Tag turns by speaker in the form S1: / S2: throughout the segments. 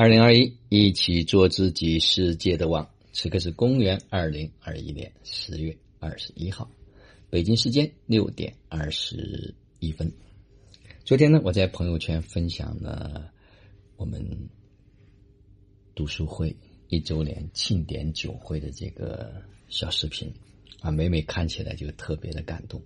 S1: 二零二一，一起做自己世界的王。此刻是公元二零二一年十月二十一号，北京时间六点二十一分。昨天呢，我在朋友圈分享了我们读书会一周年庆典酒会的这个小视频啊，每每看起来就特别的感动。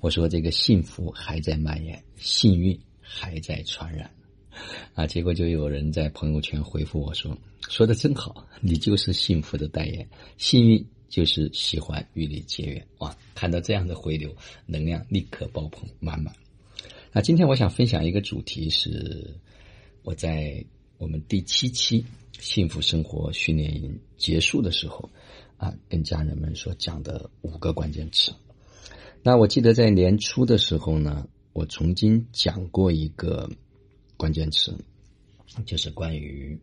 S1: 我说这个幸福还在蔓延，幸运还在传染。啊！结果就有人在朋友圈回复我说：“说的真好，你就是幸福的代言，幸运就是喜欢与你结缘。”哇！看到这样的回流，能量立刻爆棚满满。那今天我想分享一个主题是我在我们第七期幸福生活训练营结束的时候啊，跟家人们所讲的五个关键词。那我记得在年初的时候呢，我曾经讲过一个。关键词就是关于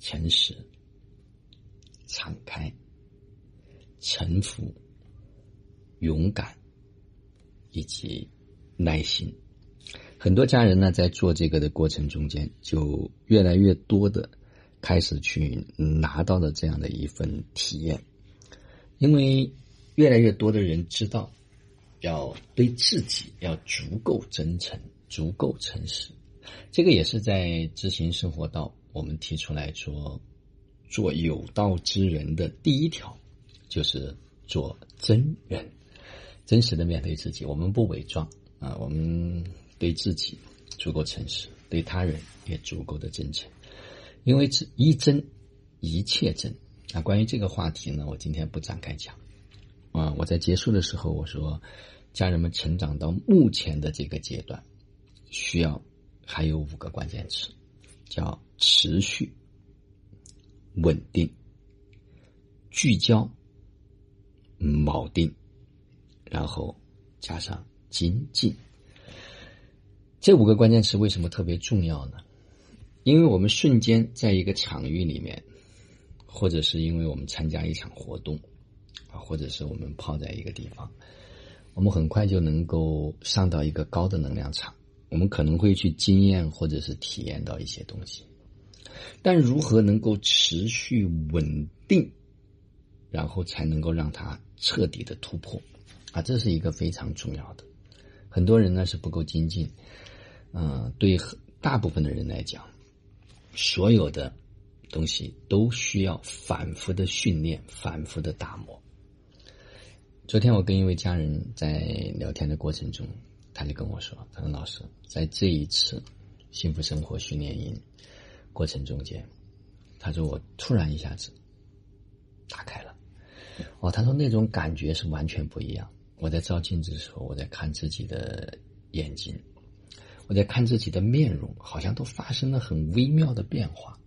S1: 诚实、敞开、臣服、勇敢以及耐心。很多家人呢，在做这个的过程中间，就越来越多的开始去拿到了这样的一份体验，因为越来越多的人知道，要对自己要足够真诚、足够诚实。这个也是在知行生活道，我们提出来说，做有道之人的第一条，就是做真人，真实的面对自己。我们不伪装啊，我们对自己足够诚实，对他人也足够的真诚。因为只一真，一切真。啊，关于这个话题呢，我今天不展开讲。啊，我在结束的时候我说，家人们成长到目前的这个阶段，需要。还有五个关键词，叫持续、稳定、聚焦、铆定，然后加上精进。这五个关键词为什么特别重要呢？因为我们瞬间在一个场域里面，或者是因为我们参加一场活动，啊，或者是我们泡在一个地方，我们很快就能够上到一个高的能量场。我们可能会去经验或者是体验到一些东西，但如何能够持续稳定，然后才能够让它彻底的突破啊？这是一个非常重要的。很多人呢是不够精进，嗯，对大部分的人来讲，所有的东西都需要反复的训练，反复的打磨。昨天我跟一位家人在聊天的过程中。他就跟我说：“他说老师，在这一次幸福生活训练营过程中间，他说我突然一下子打开了。哦，他说那种感觉是完全不一样。我在照镜子的时候，我在看自己的眼睛，我在看自己的面容，好像都发生了很微妙的变化，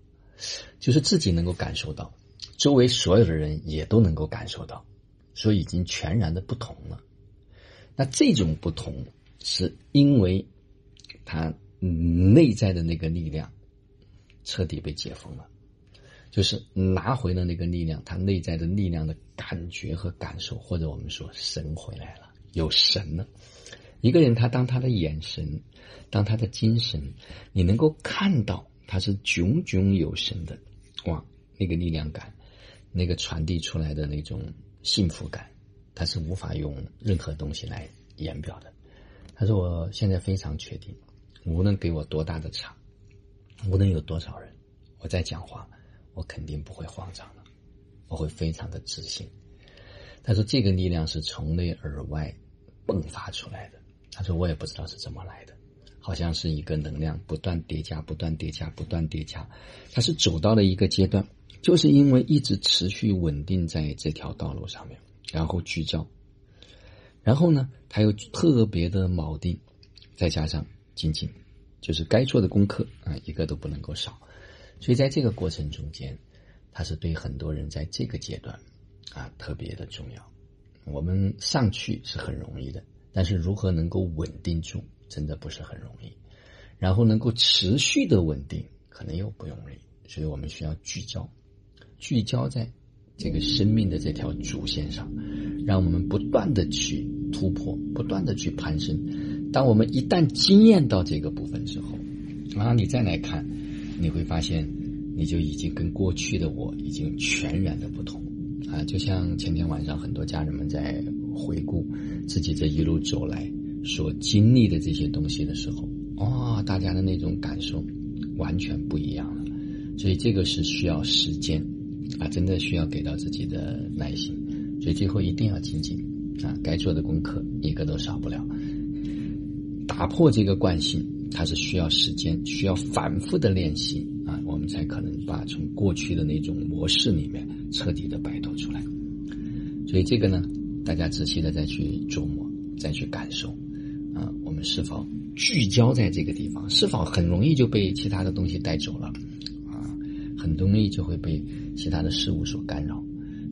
S1: 就是自己能够感受到，周围所有的人也都能够感受到，所以已经全然的不同了。那这种不同。”是因为他内在的那个力量彻底被解封了，就是拿回了那个力量，他内在的力量的感觉和感受，或者我们说神回来了，有神了。一个人他当他的眼神，当他的精神，你能够看到他是炯炯有神的，哇，那个力量感，那个传递出来的那种幸福感，他是无法用任何东西来言表的。他说：“我现在非常确定，无论给我多大的场，无论有多少人，我在讲话，我肯定不会慌张的，我会非常的自信。”他说：“这个力量是从内而外迸发出来的。”他说：“我也不知道是怎么来的，好像是一个能量不断叠加、不断叠加、不断叠加。他是走到了一个阶段，就是因为一直持续稳定在这条道路上面，然后聚焦。”然后呢，他又特别的铆定，再加上精进，就是该做的功课啊，一个都不能够少。所以在这个过程中间，他是对很多人在这个阶段啊特别的重要。我们上去是很容易的，但是如何能够稳定住，真的不是很容易。然后能够持续的稳定，可能又不容易。所以我们需要聚焦，聚焦在。这个生命的这条主线上，让我们不断的去突破，不断的去攀升。当我们一旦经验到这个部分之后，啊，你再来看，你会发现，你就已经跟过去的我已经全然的不同啊！就像前天晚上很多家人们在回顾自己这一路走来所经历的这些东西的时候，哦，大家的那种感受完全不一样了。所以这个是需要时间啊，真的需要给到自己的耐心。所以最后一定要精进啊，该做的功课一个都少不了。打破这个惯性，它是需要时间，需要反复的练习啊，我们才可能把从过去的那种模式里面彻底的摆脱出来。所以这个呢，大家仔细的再去琢磨，再去感受啊，我们是否聚焦在这个地方？是否很容易就被其他的东西带走了啊？很容易就会被其他的事物所干扰。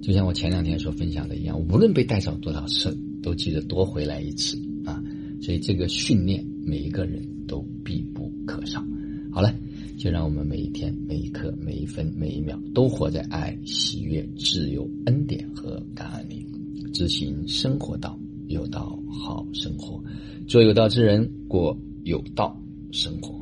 S1: 就像我前两天所分享的一样，无论被带走多少次，都记得多回来一次啊。所以这个训练，每一个人都必不可少。好了，就让我们每一天、每一刻、每一分、每一秒，都活在爱、喜悦、自由、恩典和感恩里，执行生活道，有道好生活，做有道之人，过有道生活。